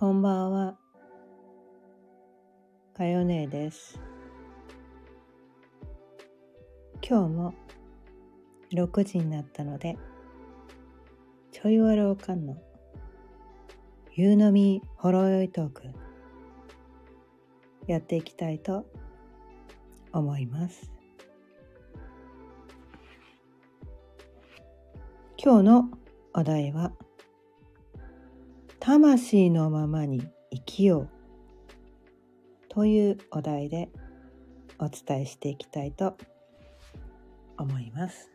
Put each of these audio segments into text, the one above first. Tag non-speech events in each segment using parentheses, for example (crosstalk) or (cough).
こんばんは。かよねです。今日も6時になったので、ちょいわるおかんの夕飲みほろよいトークやっていきたいと思います。今日のお題は魂のままに生きようというお題でお伝えしていきたいと思います。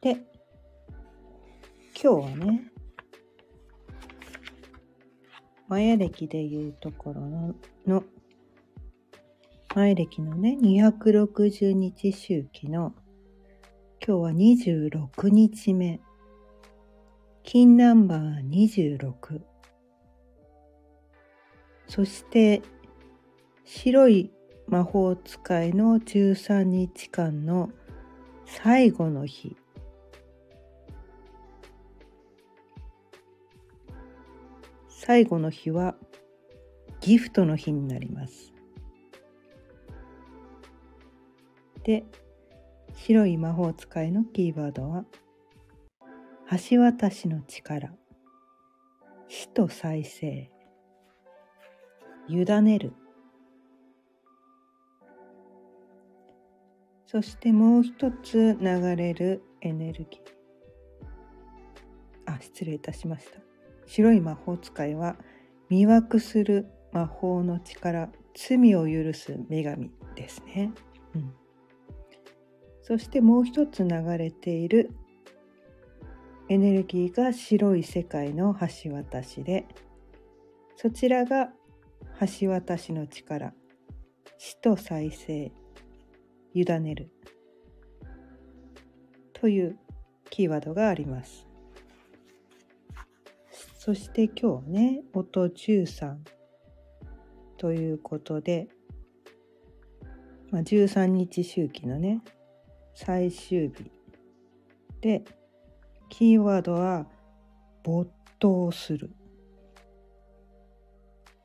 で、今日はね、マヤ歴でいうところののマヤ歴のね260日周期の今日は26日目金ナンバー26そして白い魔法使いの13日間の最後の日。最後の日はギフトの日になります。で白い魔法使いのキーワードは橋渡しの力。死と再生。委ねる。そしてもう一つ流れるエネルギー。あ失礼いたしました。白い魔法使いは魅惑する魔法の力罪を許す女神ですね、うん、そしてもう一つ流れているエネルギーが白い世界の橋渡しでそちらが橋渡しの力死と再生委ねるというキーワードがあります。そして今日はね音13ということで、まあ、13日周期のね最終日でキーワードは没頭する。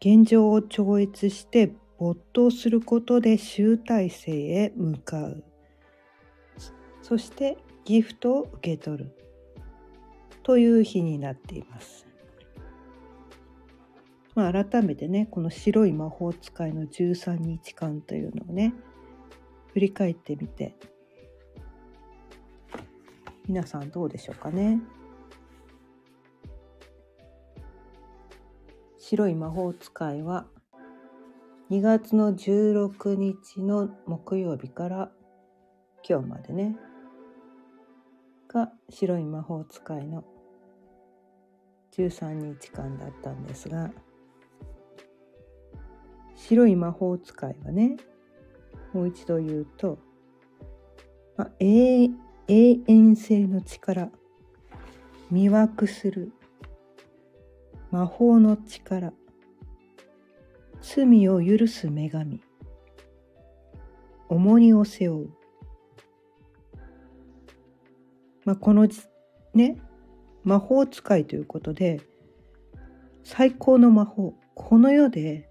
現状を超越して没頭することで集大成へ向かう。そしてギフトを受け取る。という日になっています。まあ、改めてねこの白い魔法使いの13日間というのをね振り返ってみて皆さんどうでしょうかね。白い魔法使いは2月の16日の木曜日から今日までね。が白い魔法使いの13日間だったんですが白い魔法使いはねもう一度言うと、まあ、永永遠性の力魅惑する魔法の力罪を許す女神重荷を背負う、まあ、このね魔法使いということで最高の魔法この世で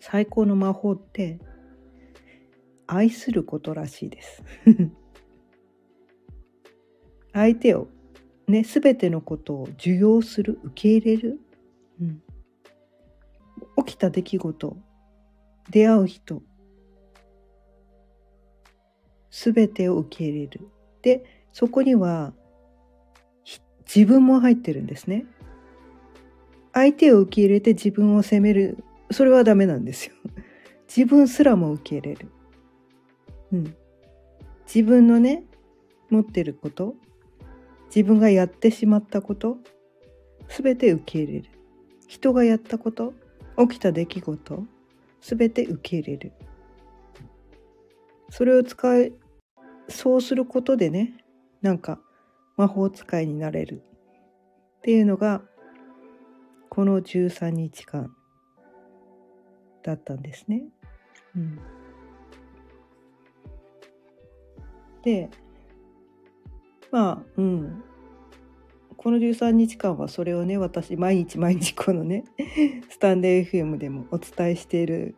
最高の魔法って愛することらしいです。相手をね全てのことを受容する受け入れる、うん、起きた出来事出会う人全てを受け入れる。でそこには自分も入ってるんですね。相手を受け入れて自分を責める。それはダメなんですよ。(laughs) 自分すらも受け入れる。うん。自分のね持ってること自分がやってしまったこと全て受け入れる。人がやったこと起きた出来事全て受け入れる。それを使いそうすることでねなんか魔法使いになれる。っていうのがこの13日間だったんですね。うん、でまあうんこの13日間はそれをね私毎日毎日このね (laughs) スタンデー FM でもお伝えしている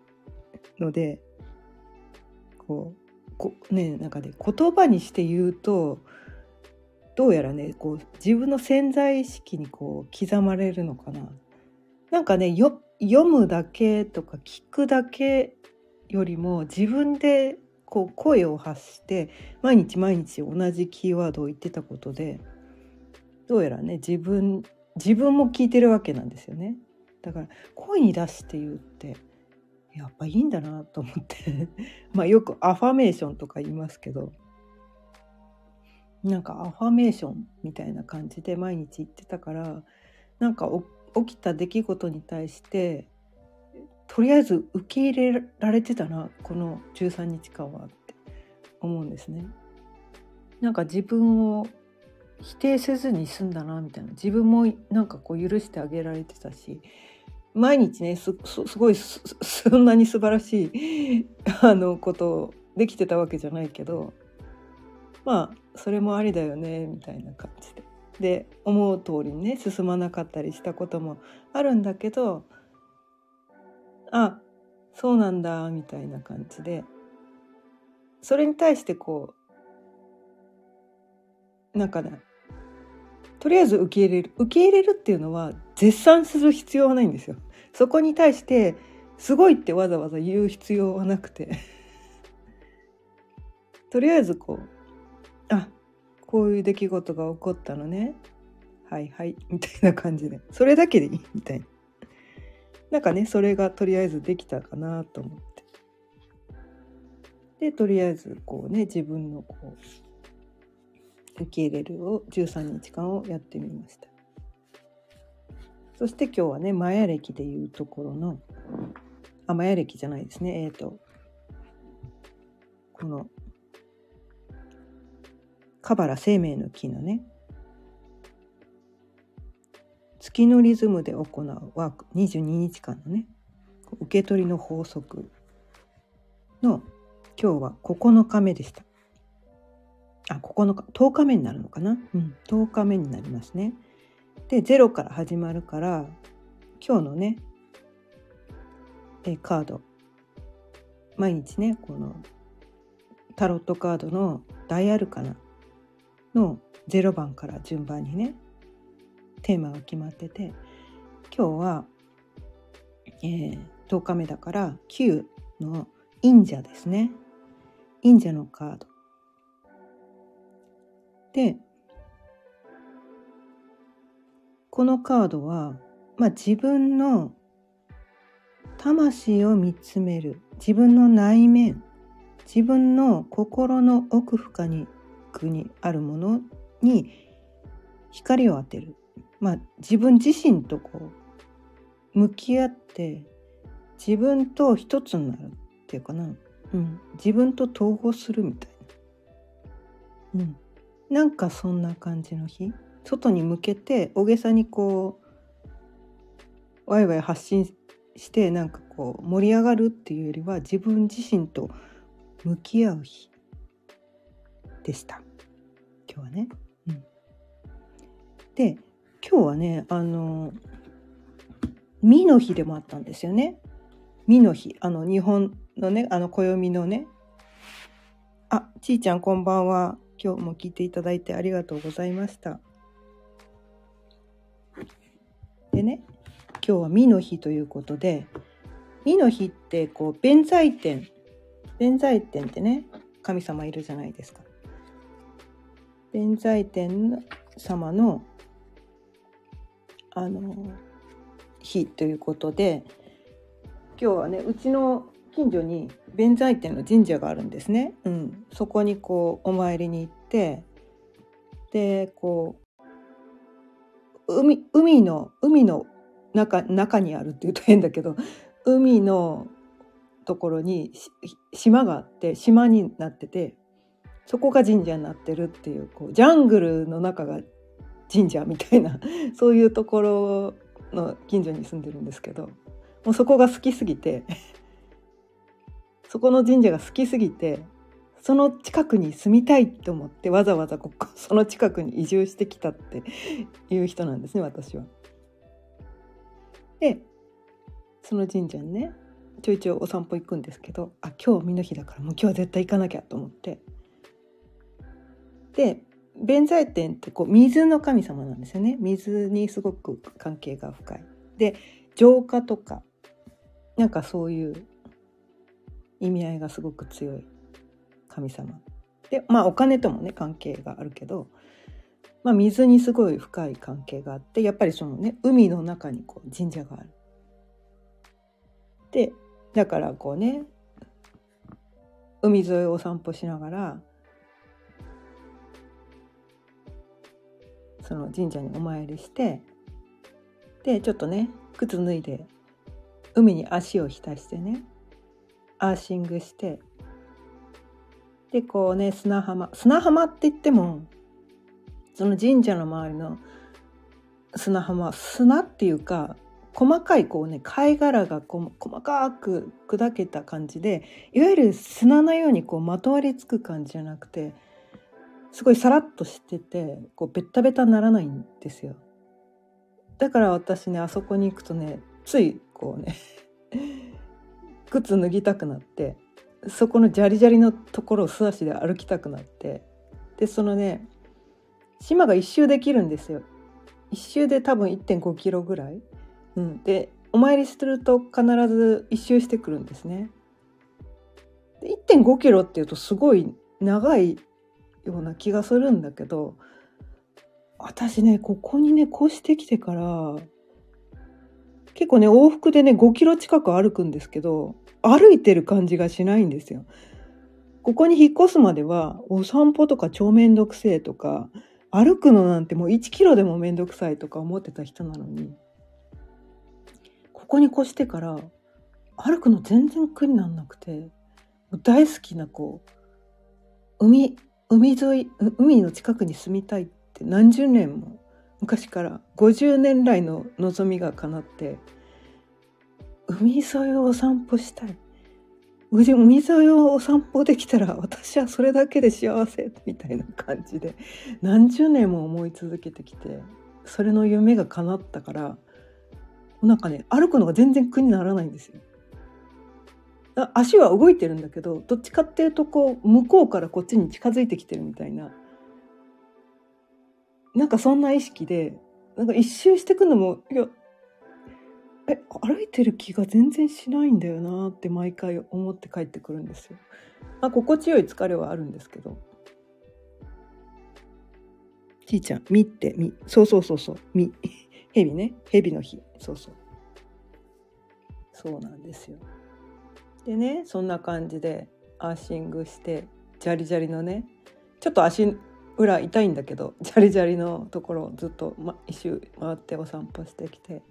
のでこうこねなんかね言葉にして言うとどうやらねこう自分の潜在意識にこう刻まれるのかな。なんかね読むだけとか聞くだけよりも自分でこう声を発して毎日毎日同じキーワードを言ってたことでどうやらね自分自分も聞いてるわけなんですよね。だから声に出して言うってやっぱいいんだなと思って (laughs) まあよくアファメーションとか言いますけどなんかアファメーションみたいな感じで毎日言ってたからなんか起きた出来事に対してとりあえず受け入れられてたなこの13日間はって思うんですね。なんか自分を否定せずに済んだなみたいな自分もなんかこう許してあげられてたし毎日ねすごいそんなに素晴らしい (laughs) あのことをできてたわけじゃないけどまあそれもありだよねみたいな感じで。で思う通りにね進まなかったりしたこともあるんだけどあそうなんだみたいな感じで。それに対してこうなんかねとりあえず受け入れる受け入れるっていうのは絶賛する必要はないんですよ。そこに対してすごいってわざわざ言う必要はなくて。(laughs) とりあえずこうあこういう出来事が起こったのね。はいはいみたいな感じで。それだけでいいみたいな。なんかねそれがとりあえずできたかなと思って。でとりあえずこうね自分のこう受け入れるを13日間をやってみました。そして今日はねマヤ暦でいうところのあマヤ暦じゃないですね。えっ、ー、とこのカバラ生命の木のね月のリズムで行うワーク22日間のね受け取りの法則の今日は9日目でした。あ9日10日目になるのかな、うん、10日目になりますね。で0から始まるから今日のねえカード毎日ねこのタロットカードの大アルカナの0番から順番にねテーマが決まってて今日は、えー、10日目だから9の忍者ですね。忍者のカード。でこのカードは、まあ、自分の魂を見つめる自分の内面自分の心の奥深ににあるものに光を当てる。まあ、自分自身とこう向き合って自分と一つになるっていうかな、うん、自分と統合するみたいな、うん、なんかそんな感じの日。外に向けて大げさにこうワイワイ発信してなんかこう盛り上がるっていうよりは自分自身と向き合う日でした。今日はね。うん、で今日はねあの美の日でもあったんですよね。美の日。あの日本のねあの暦のね。あちーちゃんこんばんは。今日も聞いていただいてありがとうございました。でね今日は美の日ということで美の日ってこう弁財天。弁財天ってね神様いるじゃないですか。弁財天様のあの日ということで今日はねうちの近所に弁財天の神社があるんですね。うん、そこにこうお参りに行ってでこう海海の海の中中にあるっていうと変だけど海のところに島があって島になっててそこが神社になってるっていうこうジャングルの中が神社みたいな (laughs) そういうところの近所に住んでるんですけどもうそこが好きすぎてそこの神社が好きすぎてその近くに住みたいと思ってわざわざここ (laughs) その近くに移住してきたっていう人なんですね私は。でその神社にねちょいちょいお散歩行くんですけどあ今日海の日だからもう今日は絶対行かなきゃと思ってで弁財天ってこう水の神様なんですよね水にすごく関係が深い。で浄化とかなんかそういう意味合いがすごく強い神様でまあお金ともね関係があるけど、まあ、水にすごい深い関係があってやっぱりそのね海の中にこう神社がある。でだからこうね海沿いを散歩しながらその神社にお参りしてでちょっとね靴脱いで海に足を浸してねアーシングしてでこうね砂浜砂浜って言ってもその神社の周りの砂浜砂っていうか細かいこうね貝殻がこ細かく砕けた感じでいわゆる砂のようにこうまとわりつく感じじゃなくてすごいさらっとしててこうベッタベタにならないんですよ。だから私ねあそこに行くとねついこうね (laughs) 靴脱ぎたくなってそこのジャリジャリのところを素足で歩きたくなってでそのね島が一周できるんですよ。一周で多分1.5キロぐらい、うん、でお参りすると必ず一周してくるんですね。1.5キロっていうとすごい長いような気がするんだけど私ねここにね越してきてから結構ね往復でね5キロ近く歩くんですけど歩いてる感じがしないんですよ。ここに引っ越すまではお散歩とか超めんどくせえとか歩くのなんてもう1キロでもめんどくさいとか思ってた人なのにここに越してから歩くの全然苦になんなくて大好きなこう海海沿い海の近くに住みたいって何十年も昔から50年来の望みが叶って海沿いをお散歩したい海沿いをお散歩できたら私はそれだけで幸せみたいな感じで何十年も思い続けてきてそれの夢が叶ったからなんかね歩くのが全然苦にならないんですよ。足は動いてるんだけどどっちかっていうとこう向こうからこっちに近づいてきてるみたいななんかそんな意識でなんか一周してくのもいやえ歩いてる気が全然しないんだよなって毎回思って帰ってくるんですよ。まあ心地よい疲れはあるんですけど。ちいちゃん、みってみ。そうそうそうそう。み。(laughs) ヘビね。ヘビの日。そうそう。そうなんですよ。でね、そんな感じでアーシングして、ジャリジャリのね、ちょっと足裏痛いんだけど、ジャリジャリのところをずっと、ま、一周回ってお散歩してきて。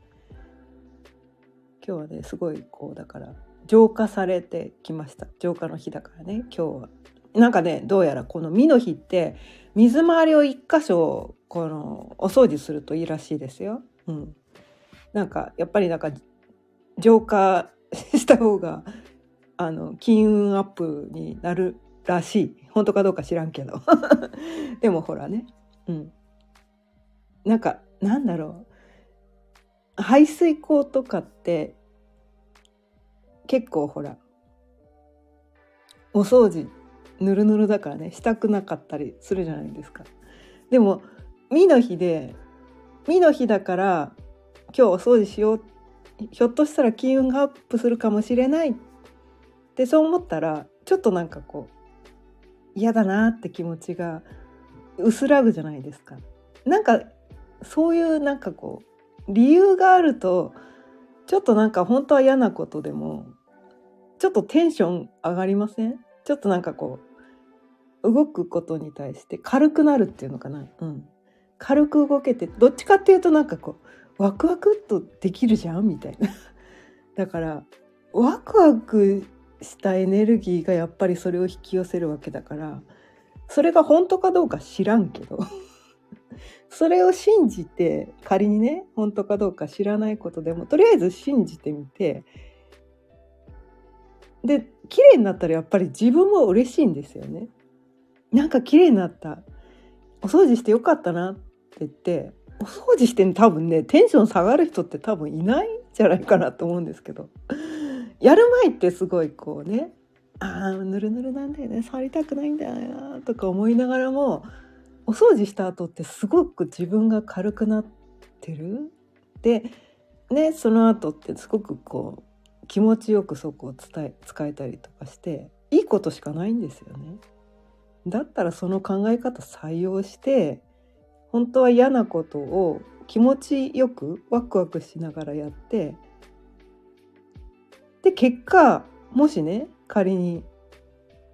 今日はねすごいこうだから浄化されてきました浄化の日だからね今日は。なんかねどうやらこの実の日って水回りを一箇所このお掃除するといいらしいですよ。うん、なんかやっぱりなんか浄化した方があの金運アップになるらしい。本当かどうか知らんけど。(laughs) でもほらね。うん。なんかなんだろう。排水口とかって結構ほらお掃除ぬるぬるだからね。したくなかったりするじゃないですか。でも「み」の日で「み」の日だから今日お掃除しよう。ひょっとしたら金運がアップするかもしれないってそう思ったらちょっとなんかこう嫌だなって気持ちが薄らぐじゃないですか。なんかそういうなんかこう理由があるとちょっとなんか本当は嫌なことでもちょっとテンション上がりません？ちょっとなんかこう動くことに対して軽くなるっていうのかな、うん、軽く動けてどっちかっていうとなんかこうワクワクっとできるじゃん？みたいな。だからワクワクしたエネルギーがやっぱりそれを引き寄せるわけだからそれが本当かどうか知らんけど (laughs) それを信じて仮にね本当かどうか知らないことでもとりあえず信じてみてで綺麗になったらやっぱり自分も嬉しいんですよね。なんか綺麗になったお掃除してよかったなって言ってお掃除して多分ねテンション下がる人って多分いないんじゃないかなと思うんですけどやる前ってすごいこうねあーぬるぬるなんだよね触りたくないんだよとか思いながらもお掃除した後ってすごく自分が軽くなってるでねその後ってすごくこう気持ちよくそこを伝え使えたりとかしていいことしかないんですよね。だったらその考え方採用して本当は嫌なことを気持ちよくワクワクしながらやってで結果もしね仮に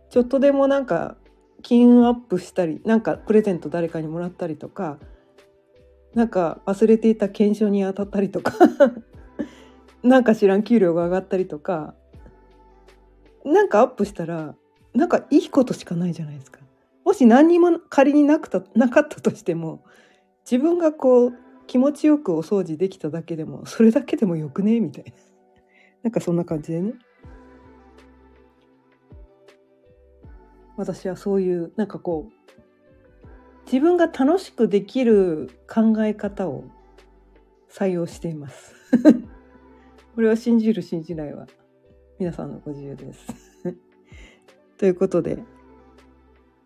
ちょっとでもなんか金運アップしたりなんかプレゼント誰かにもらったりとかなんか忘れていた検証に当たったりとか (laughs) なんか知らん給料が上がったりとかなんかアップしたらなんかいいことしかないじゃないですか。もし何にも仮になくたなかったとしても自分がこう気持ちよくお掃除できただけでもそれだけでもよくね？みたいななんかそんな感じでね。私はそういうなんかこう自分が楽しくできる考え方を採用しています。(laughs) これは信じる信じないは皆さんのご自由です。(laughs) ということで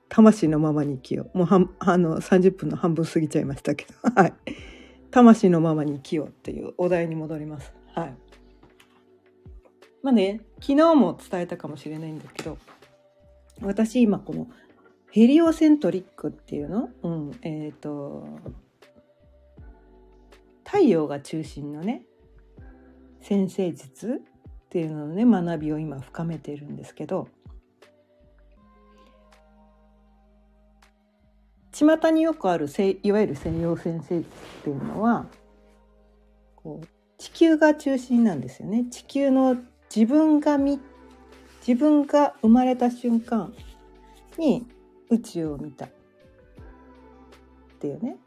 魂のままに生きよう。もうはあの30分の半分過ぎちゃいましたけど。(laughs) はい。魂のままに生きようっていうお題に戻ります。はい。まあね昨日も伝えたかもしれないんだけど私今このヘリオセントリックっていうの、うん、えっ、ー、と太陽が中心のね先生術っていうののね学びを今深めているんですけど巷によくあるいわゆる西洋先生っていうのはこう地球が中心なんですよね。地球の自分が見自分が生まれた瞬間に宇宙を見た。っていうね。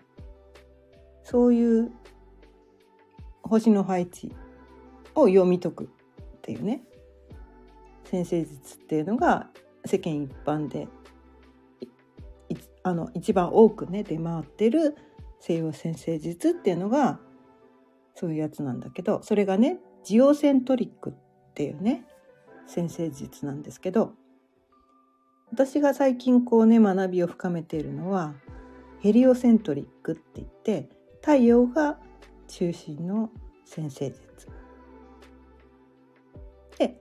そういう星の配置を読み解く。っていうね。先生術っていうのが世間一般であの一番多くね出回ってる西洋先生術っていうのがそういうやつなんだけどそれがねジオセントリックっていうね先生術なんですけど私が最近こうね学びを深めているのはヘリオセントリックって言って太陽が中心の先生術で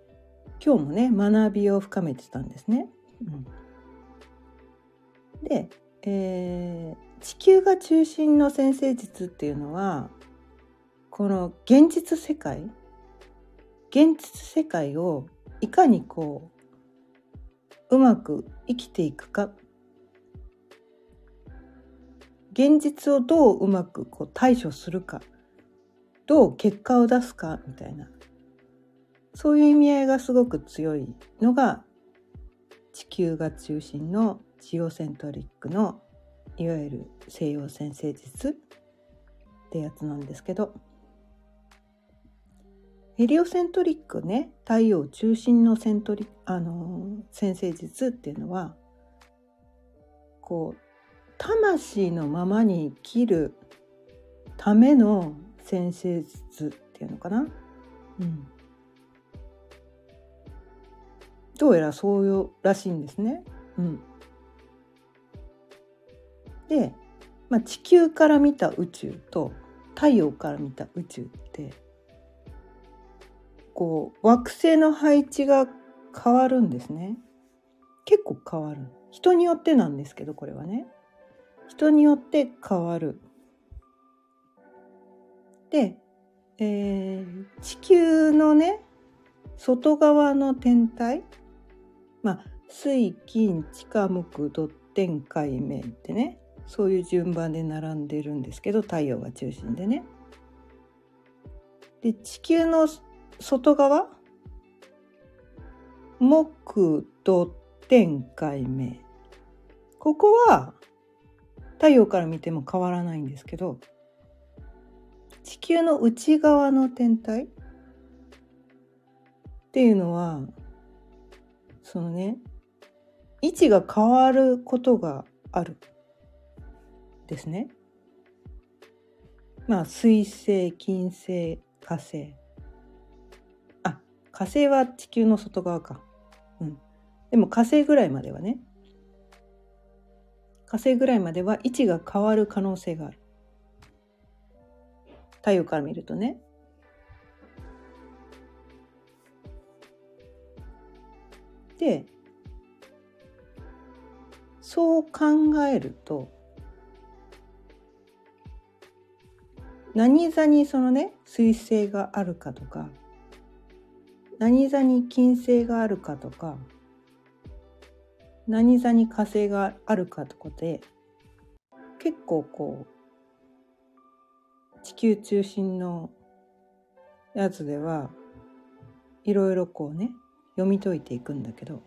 今日もね学びを深めてたんですね。うんで、えー、地球が中心の先生術っていうのはこの現実世界現実世界をいかにこううまく生きていくか。現実をどううまくこう対処するか。どう結果を出すかみたいな。そういう意味合いがすごく強いのが地球が中心のジオセントリックのいわゆる西洋先生術ってやつなんですけど。ヘリオセントリックね太陽中心のセントリあの先生術っていうのはこう魂のままに生きるための先生術っていうのかな、うん、どうやらそういうらしいんですね。うん、で、まあ、地球から見た宇宙と太陽から見た宇宙ってこう惑星の配置が変わるんですね。結構変わる。人によってなんですけどこれはね。人によって変わる。で、えー、地球のね外側の天体。まあ水金地下木土天海面ってね。そういう順番で並んでるんですけど太陽が中心でね。で地球の外側？木土天海明ここは太陽から見ても変わらないんですけど地球の内側の天体？っていうのはそのね位置が変わることがある。ですね。まあ水星金星火星。火星は地球の外側か。うん。でも火星ぐらいまではね火星ぐらいまでは位置が変わる可能性がある。太陽から見るとね。でそう考えると何座にそのね彗星があるかとか何座に金星があるかとか何座に火星があるかとかで結構こう地球中心のやつではいろいろこうね読み解いていくんだけど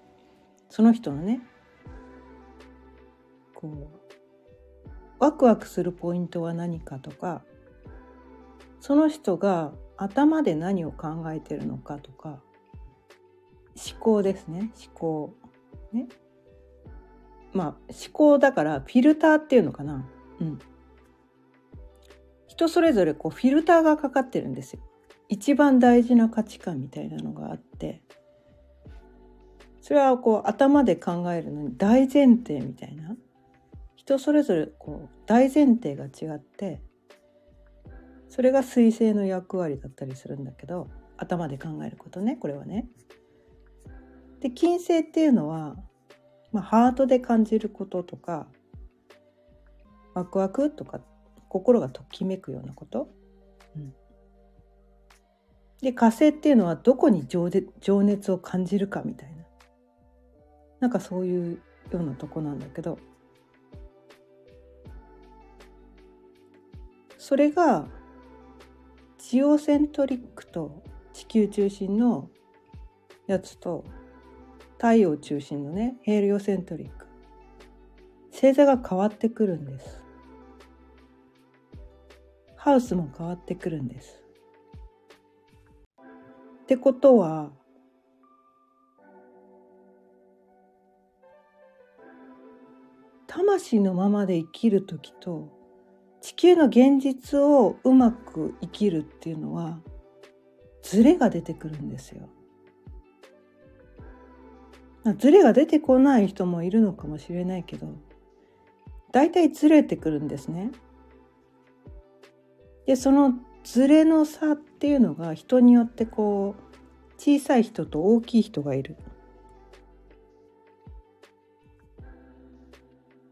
その人のねこうワクワクするポイントは何かとかその人が頭で何を考えてるのかとか思考ですね。思考。ね。まあ思考だからフィルターっていうのかな。うん。人それぞれこうフィルターがかかってるんですよ。一番大事な価値観みたいなのがあって。それはこう頭で考えるのに大前提みたいな。人それぞれこう大前提が違ってそれが彗星の役割だったりするんだけど頭で考えることねこれはね。で金星っていうのは、まあ、ハートで感じることとかワクワクとか心がときめくようなこと。うん、で火星っていうのはどこに情情熱を感じるかみたいななんかそういうようなとこなんだけどそれがジオセントリックと地球中心のやつと太陽中心のねヘリオセントリック。星座が変わってくるんです。ハウスも変わってくるんです。ってことは魂のままで生きる時と地球の現実をうまく生きるっていうのはズレが出てくるんですよ。ズレが出てこない人もいるのかもしれないけど大体ずれてくるんですね。でそのズレの差っていうのが人によってこう小さい人と大きい人がいる。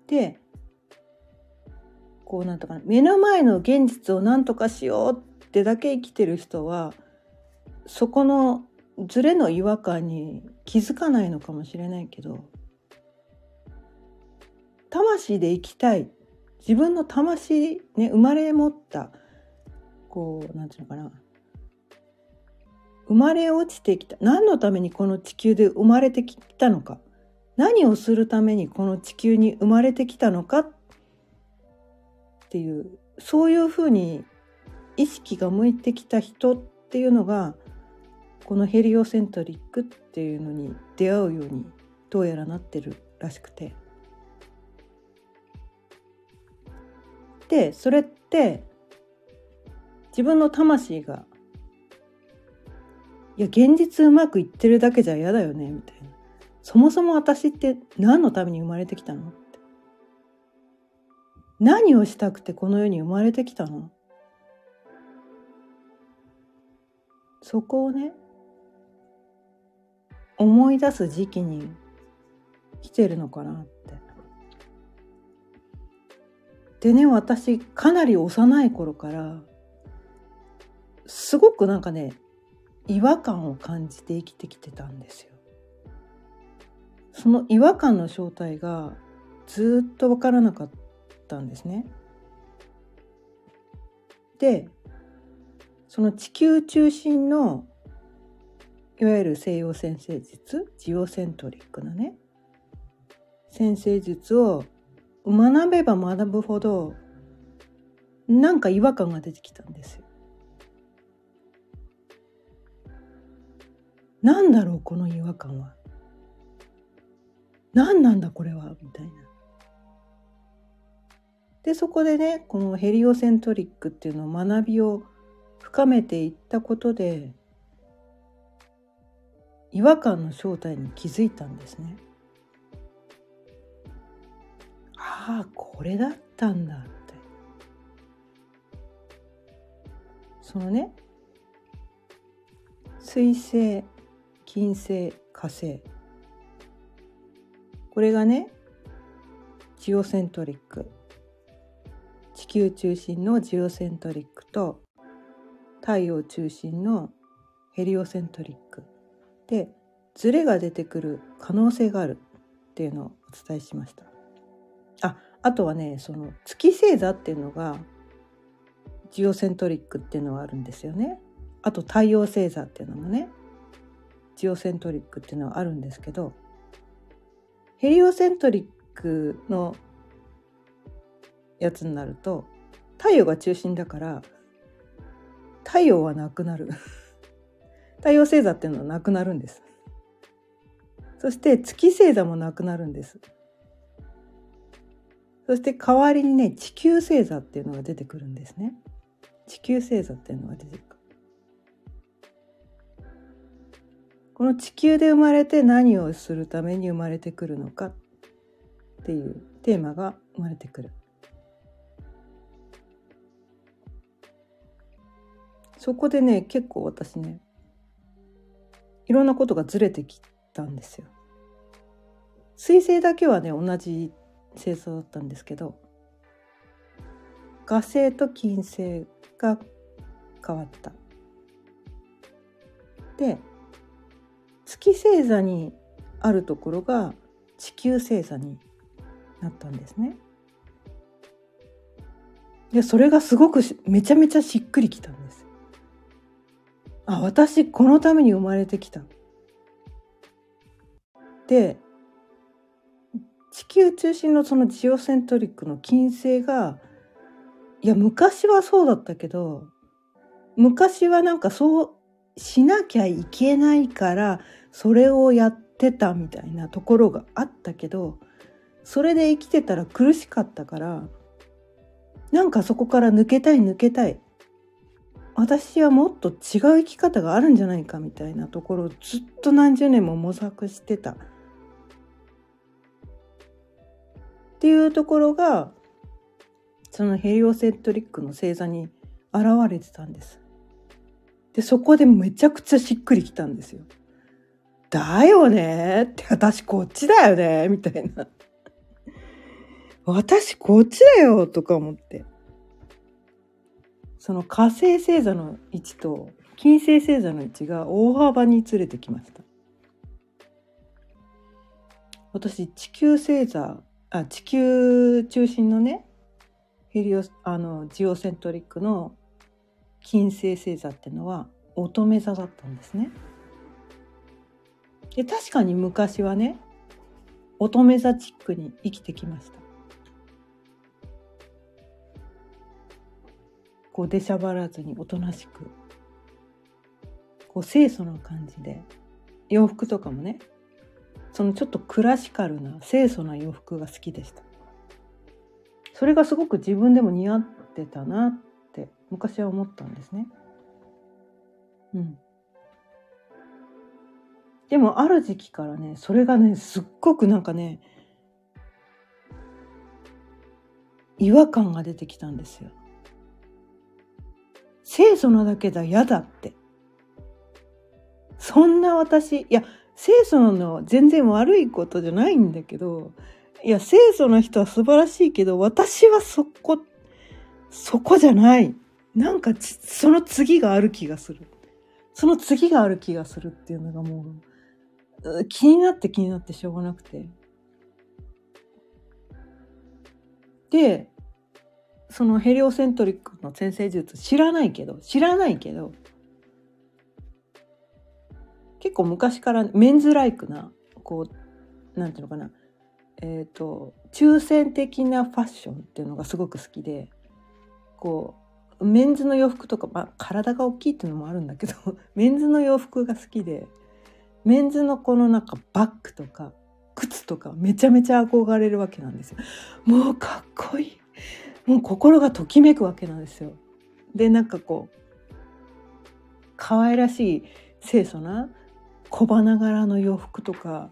でこうなんとか目の前の現実を何とかしようってだけ生きてる人はそこのズレの違和感に気づかないのかもしれないけど魂で生きたい自分の魂ね生まれ持ったこうなんていうのかな生まれ落ちてきた何のためにこの地球で生まれてきたのか何をするためにこの地球に生まれてきたのかっっていうそういうふうに意識が向いてきた人っていうのがこのヘリオセントリックっていうのに出会うようにどうやらなってるらしくて。でそれって自分の魂がいや現実うまくいってるだけじゃ嫌だよねみたいなそもそも私って何のために生まれてきたの何をしたくてこの世に生まれてきたの？そこをね思い出す時期に来てるのかなって。でね私かなり幼い頃からすごくなんかね違和感を感じて生きてきてたんですよ。その違和感の正体がずっと分からなかったったんですね。でその地球中心のいわゆる西洋先生術ジオセントリックなね先生術を学べば学ぶほどなんか違和感が出てきたんですよ。なんだろうこの違和感は。何なんだこれはみたいな。でそこでねこのヘリオセントリックっていうのを学びを深めていったことで違和感の正体に気づいたんですね。ああこれだったんだって。そのね水星金星火星。これがねジオセントリック。球中心のジオセントリックと太陽中心のヘリオセントリックでズレが出てくる可能性があるっていうのをお伝えしました。ああとはねその月星座っていうのがジオセントリックっていうのはあるんですよね。あと太陽星座っていうのもねジオセントリックっていうのはあるんですけどヘリオセントリックのやつになると太陽が中心だから太陽はなくなる。(laughs) 太陽星座っていうのはなくなるんです。そして月星座もなくなるんです。そして代わりにね地球星座っていうのが出てくるんですね。地球星座っていうのが出てくる。この地球で生まれて何をするために生まれてくるのかっていうテーマが生まれてくる。そこでね結構私ねいろんなことがずれてきたんですよ。水星だけはね同じ星座だったんですけど火星と金星が変わった。で月星座にあるところが地球星座になったんですね。でそれがすごくめちゃめちゃしっくりきたんです。あ私このために生まれてきた。で地球中心のそのジオセントリックの金星がいや昔はそうだったけど昔はなんかそうしなきゃいけないからそれをやってたみたいなところがあったけどそれで生きてたら苦しかったからなんかそこから抜けたい抜けたい私はもっと違う生き方があるんじゃないかみたいなところをずっと何十年も模索してた。っていうところがそのヘリオセントリックの星座に現れてたんです。でそこでめちゃくちゃしっくりきたんですよ。だよね？って私こっちだよね？みたいな。私こっちだよ？とか思って。その火星星座の位置と金星星座の位置が大幅にずれてきました。私地球星座あ地球中心のねヘリオあのジオセントリックの金星星座っていうのは乙女座だったんですね。で確かに昔はね乙女座チックに生きてきました。こう出しゃばらずにおとなしくこう清楚な感じで洋服とかもねそのちょっとクラシカルな清楚な洋服が好きでした。それがすごく自分でも似合ってたなって昔は思ったんですね。うん。でもある時期からねそれがねすっごくなんかね違和感が出てきたんですよ。清楚なだけだ嫌だって。そんな私、いや、清楚なのは全然悪いことじゃないんだけど、いや、清楚な人は素晴らしいけど、私はそこ、そこじゃない。なんか、その次がある気がする。その次がある気がするっていうのがもう、気になって気になってしょうがなくて。で、そのヘリオセントリックの先生術知らないけど知らないけど結構昔からメンズライクなこうなんていうのかなえっ、ー、と中性的なファッションっていうのがすごく好きでこうメンズの洋服とか、まあ、体が大きいっていうのもあるんだけど (laughs) メンズの洋服が好きでメンズのこのなんかバッグとか靴とかめちゃめちゃ憧れるわけなんですよ。もうかっこいいもう心がときめくわけなんですよ。でなんかこう可愛らしい清楚な小花柄の洋服とか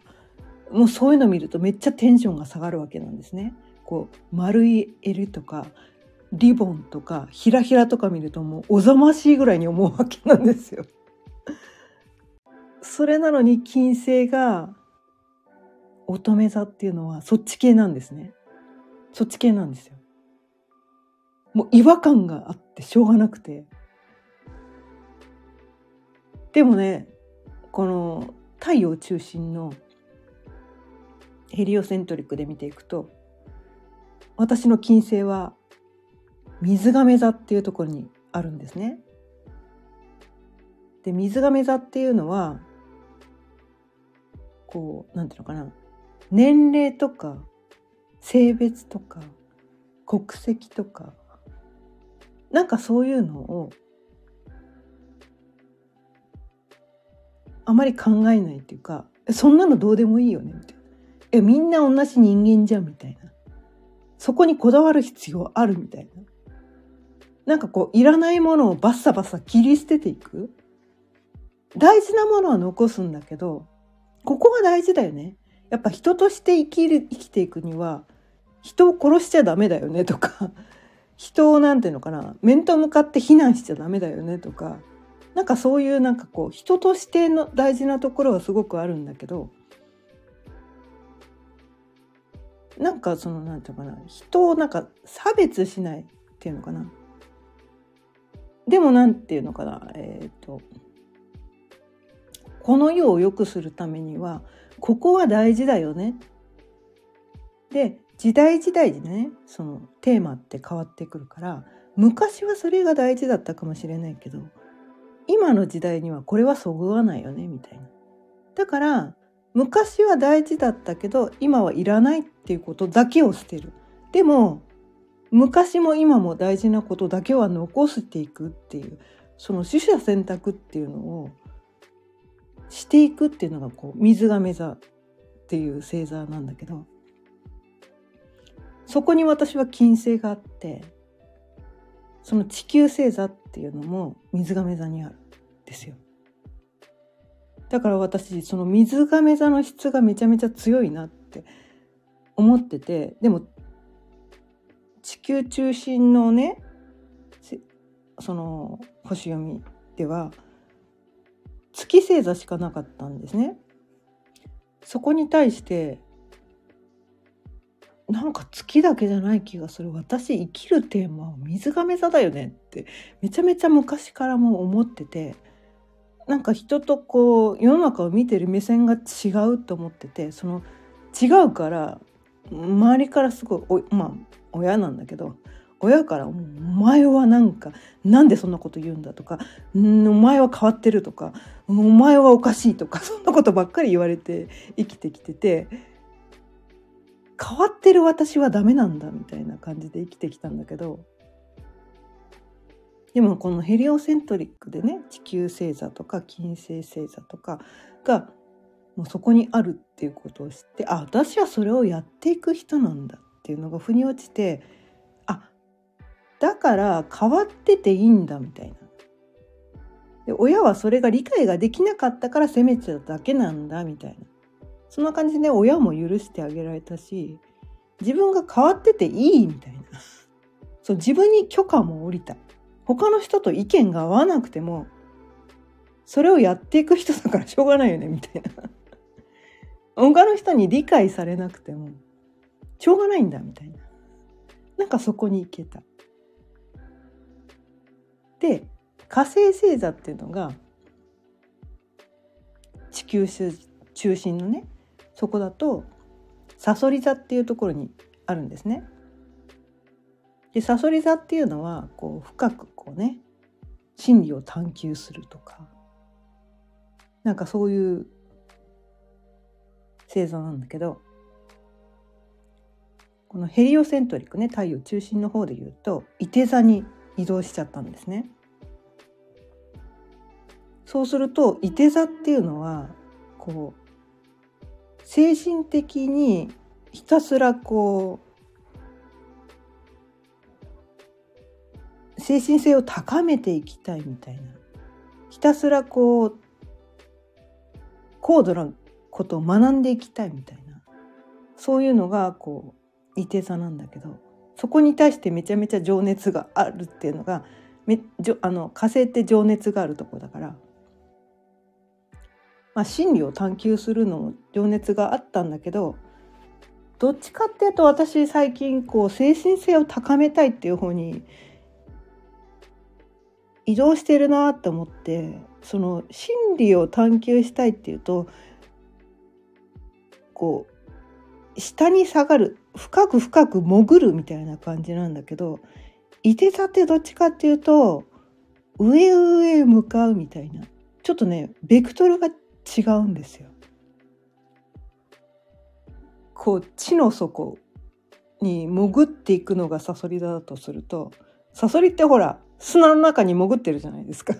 もうそういうの見るとめっちゃテンションが下がるわけなんですね。こう丸い襟とかリボンとかひらひらとか見るともうおざましいぐらいに思うわけなんですよ。(laughs) それなのに金星が乙女座っていうのはそっち系なんですね。そっち系なんですよ。もう違和感があってしょうがなくて。でもね、この太陽中心のヘリオセントリックで見ていくと、私の金星は水亀座っていうところにあるんですね。で水亀座っていうのはこうなんていうのかな年齢とか性別とか国籍とかなんかそういうのをあまり考えないっていうかそんなのどうでもいいよねみたいな。えみんな同じ人間じゃんみたいな。そこにこだわる必要あるみたいな。なんかこういらないものをバッサバッサ切り捨てていく。大事なものは残すんだけどここが大事だよね。やっぱ人として生きる生きていくには人を殺しちゃダメだよねとか。人をなんていうのかな面と向かって非難しちゃダメだよねとかなんかそういうなんかこう人としての大事なところはすごくあるんだけどなんかそのなんていうのかな人をなんか差別しないっていうのかなでもなんていうのかなえっ、ー、とこの世を良くするためにはここは大事だよね。で時代時代でねそのテーマって変わってくるから昔はそれが大事だったかもしれないけど今の時代にはこれはそぐわないよねみたいな。だから昔は大事だったけど今はいらないっていうことだけを捨てる。でも昔も今も大事なことだけは残していくっていうその取捨選択っていうのをしていくっていうのがこう水亀座っていう星座なんだけどそこに私は金星があってその地球星座っていうのも水亀座にあるんですよ。だから私その水亀座の質がめちゃめちゃ強いなって思っててでも地球中心のねその星読みでは月星座しかなかったんですね。そこに対してなんか月だけじゃない気がする。私生きるテーマは水亀座だよねってめちゃめちゃ昔からも思っててなんか人とこう世の中を見てる目線が違うと思っててその違うから周りからすごいまあ親なんだけど親から「お前はなんかなんでそんなこと言うんだ」とか「お前は変わってる」とか「お前はおかしい」とかそんなことばっかり言われて生きてきてて変わってる私はダメなんだみたいな感じで生きてきたんだけどでもこのヘリオセントリックでね地球星座とか金星星座とかがもうそこにあるっていうことを知ってあ私はそれをやっていく人なんだっていうのが腑に落ちてあだから変わってていいんだみたいな。で親はそれが理解ができなかったから責めちゃうだけなんだみたいなそんな感じで親も許してあげられたし自分が変わってていいみたいな。そう自分に許可も下りた。他の人と意見が合わなくてもそれをやっていく人だからしょうがないよねみたいな。他の人に理解されなくてもしょうがないんだみたいな。なんかそこに行けた。で火星星座っていうのが地球中心のねそこだとさそり座っていうところにあるんですね。でさそり座っていうのはこう深くこうね真理を探求するとかなんかそういう星座なんだけどこのヘリオセントリックね太陽中心の方で言うといて座に移動しちゃったんですね。そうするといて座っていうのはこう精神的にひたすらこう精神性を高めていきたいみたいなひたすらこう高度なことを学んでいきたいみたいなそういうのがこういて座なんだけどそこに対してめちゃめちゃ情熱があるっていうのがめじょあの火星って情熱があるとこだから、まあ、真理を探求するのも情熱があったんだけどどっちかっていうと私最近こう精神性を高めたいっていう方に移動してるなって思ってその真理を探求したいっていうとこう下に下がる深く深く潜るみたいな感じなんだけどいて座ってどっちかっていうと上上へ向かうみたいなちょっとねベクトルが違うんですよ。こう地の底に潜っていくのがサソリだとするとサソリってほら砂の中に潜ってるじゃないですか。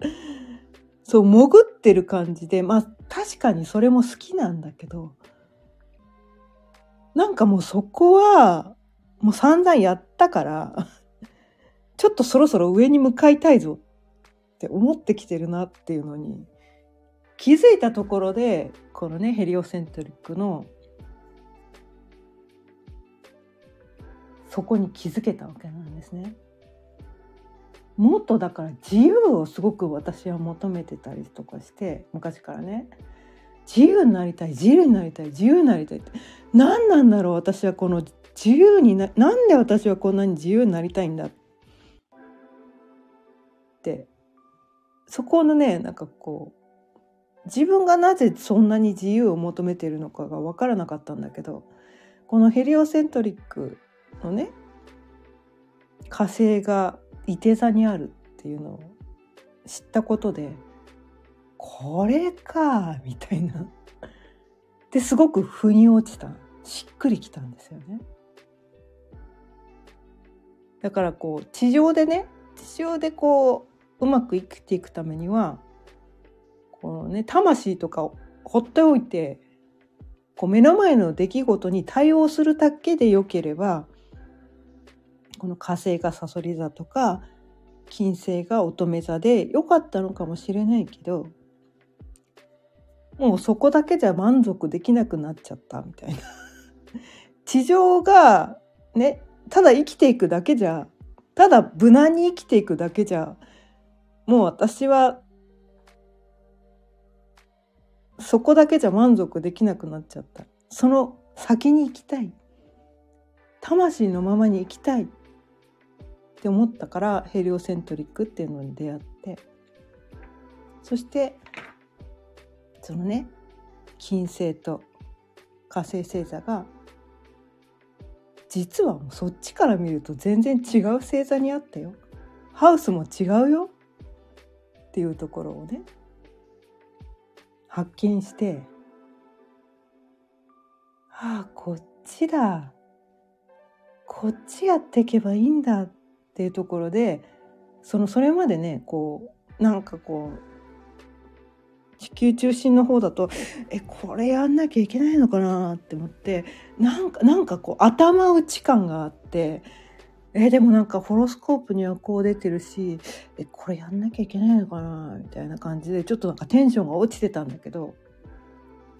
(laughs) そう潜ってる感じでまあ確かにそれも好きなんだけどなんかもうそこはもう散々やったからちょっとそろそろ上に向かいたいぞって思ってきてるなっていうのに気づいたところでこのねヘリオセントリックのそこに気づけたわけなんですね。もっとだから自由をすごく私は求めてたりとかして昔からね自由になりたい自由になりたい自由になりたいって何なんだろう私はこの自由にななんで私はこんなに自由になりたいんだってそこのねなんかこう自分がなぜそんなに自由を求めているのかが分からなかったんだけどこのヘリオセントリックのね火星がいて座にあるっていうのを知ったことでこれかみたいなですごく腑に落ちたしっくりきたんですよね。だからこう地上でね地上でこううまく生きていくためにはこのね魂とかを放っておいてこう目の前の出来事に対応するだけでよければこの火星がさそり座とか金星が乙女座で良かったのかもしれないけどもうそこだけじゃ満足できなくなっちゃったみたいな。地上がねただ生きていくだけじゃただ無難に生きていくだけじゃもう私はそこだけじゃ満足できなくなっちゃった。その先に行きたい。魂のままに生きたい。って思ったからヘリオセントリックっていうのに出会って。そしてそのね金星と火星星座が実はもうそっちから見ると全然違う星座にあったよ。ハウスも違うよ。っていうところをね発見してああこっちだ。こっちやっていけばいいんだっていうところでそのそれまでねこうなんかこう地球中心の方だとえこれやんなきゃいけないのかなって思ってなんかなんかこう頭打ち感があってえでもなんかホロスコープにはこう出てるしえこれやんなきゃいけないのかな？みたいな感じでちょっとなんかテンションが落ちてたんだけど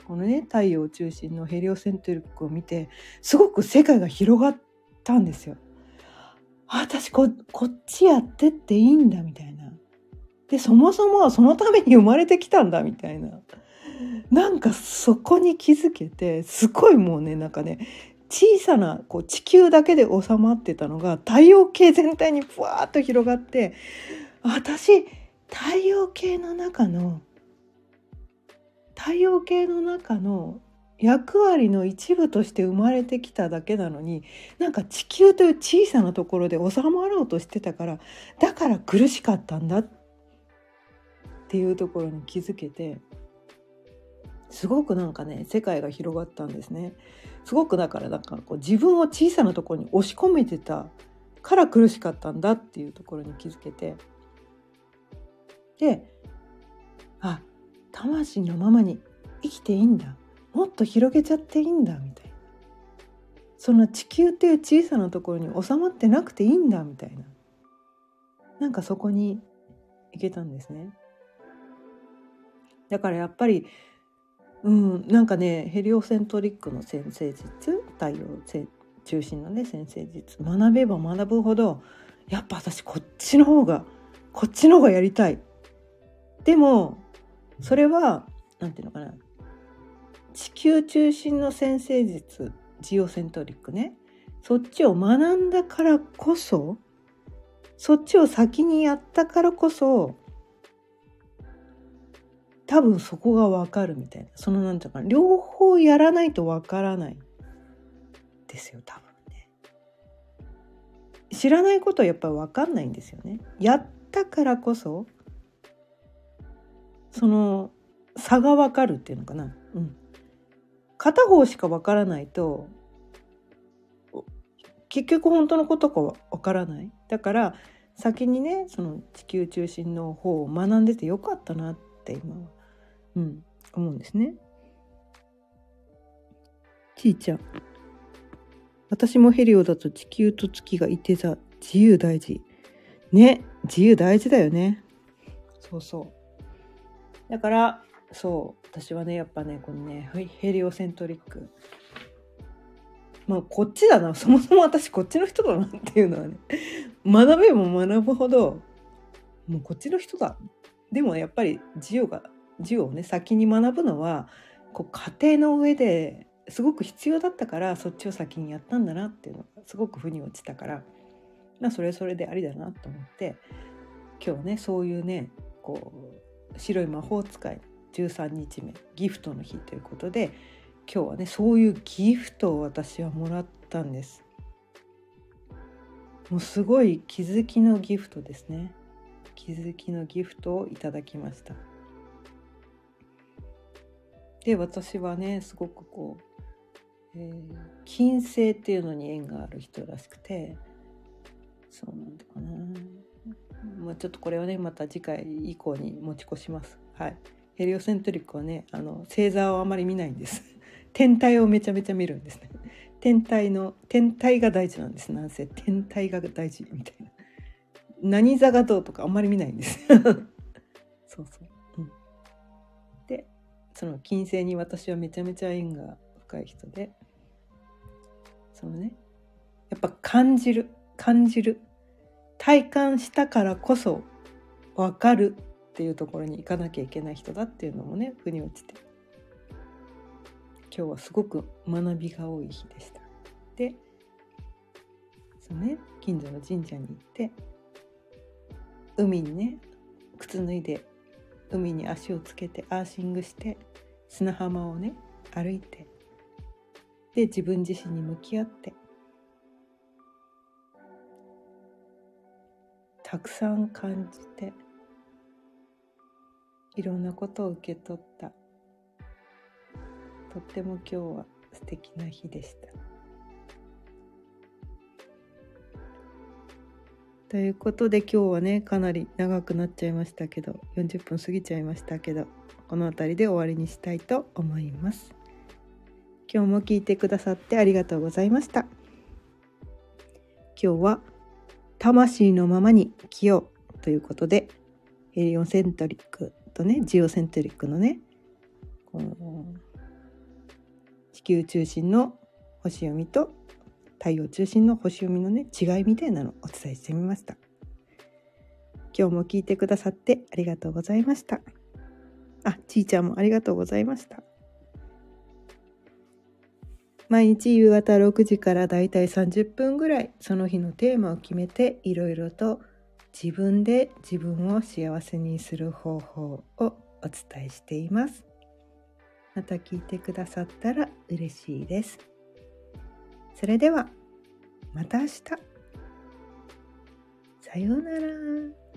このね太陽中心のヘリオセントリックを見てすごく世界が広がったんですよ。あ私ここっちやってっていいんだみたいな。でそもそもそのために生まれてきたんだみたいな。なんかそこに気づけてすごいもうねなんかね小さなこう地球だけで収まってたのが太陽系全体にふわーっと広がって私太陽系の中の太陽系の中の役割の一部として生まれてきただけなのになんか地球という小さなところで収まろうとしてたからだから苦しかったんだっていうところに気づけてすごくなんかね世界が広がったんですね。すごくだからなんかこう自分を小さなところに押し込めてたから苦しかったんだっていうところに気づけて。であ魂のままに生きていいんだ。もっと広げちゃっていいんだみたいな。その地球っていう小さなところに収まってなくていいんだみたいな。なんかそこに行けたんですね。だからやっぱりうん。なんかねヘリオセントリックの先生術太陽中心のね先生術学べば学ぶほどやっぱ私こっちの方がこっちの方がやりたい。でもそれは何て言うのかな。地球中心の先生術ジオセントリックね。そっちを学んだからこそそっちを先にやったからこそ多分そこが分かるみたいな。その何て言うか両方やらないと分からない。ですよ多分ね。知らないことはやっぱり分かんないんですよね。やったからこそその差が分かるっていうのかな。うん。片方しか分からないと結局本当のことか分からない。だから先にねその地球中心の方を学んでてよかったなって今は、うん、思うんですね。ちいちゃん。私もヘリオだと地球と月がいて座。自由大事。ね。自由大事だよね。そうそう。だからそう。私はねやっぱねこのねヘリオセントリック。まあこっちだな。そもそも私こっちの人だなっていうのはね。学べも学ぶほどもうこっちの人だ。でもやっぱりジオがジオをね先に学ぶのはこう家庭の上ですごく必要だったからそっちを先にやったんだなっていうのがすごく腑に落ちたからまあそれそれでありだなと思って今日ねそういうねこう白い魔法使い13日目ギフトの日ということで今日はねそういうギフトを私はもらったんです。もうすごい気づきのギフトですね。気づきのギフトをいただきました。で私はねすごくこう、えー、金星っていうのに縁がある人らしくてそうなんだかな。まあちょっとこれはねまた次回以降に持ち越します。はい。ヘリオセントリックはねあの星座をあまり見ないんです。(laughs) 天体をめちゃめちゃ見るんですね。天体の天体が大事なんです。なんせ天体が大事みたいな。何座がどうとかあんまり見ないんです。(laughs) そうそう、その金星に私はめちゃめちゃ縁が深い人でそのねやっぱ感じる感じる体感したからこそ分かるっていうところに行かなきゃいけない人だっていうのもね腑に落ちて今日はすごく学びが多い日でした。でそのね近所の神社に行って海にね靴脱いで海に足をつけてアーシングして砂浜をね歩いてで自分自身に向き合ってたくさん感じていろんなことを受け取ったとっても今日は素敵な日でした。ということで今日はねかなり長くなっちゃいましたけど40分過ぎちゃいましたけどこの辺りで終わりにしたいと思います。今日も聞いてくださってありがとうございました。今日は魂のままに生きようということでヘリオセントリックとねジオセントリックのねこの地球中心の星読みと太陽中心の星読みのね違いみたいなのをお伝えしてみました今日も聞いてくださってありがとうございましたあちーちゃんもありがとうございました毎日夕方6時からだいたい30分ぐらいその日のテーマを決めていろいろと自分で自分を幸せにする方法をお伝えしています。また聞いてくださったら嬉しいです。それではまた明日。さようなら。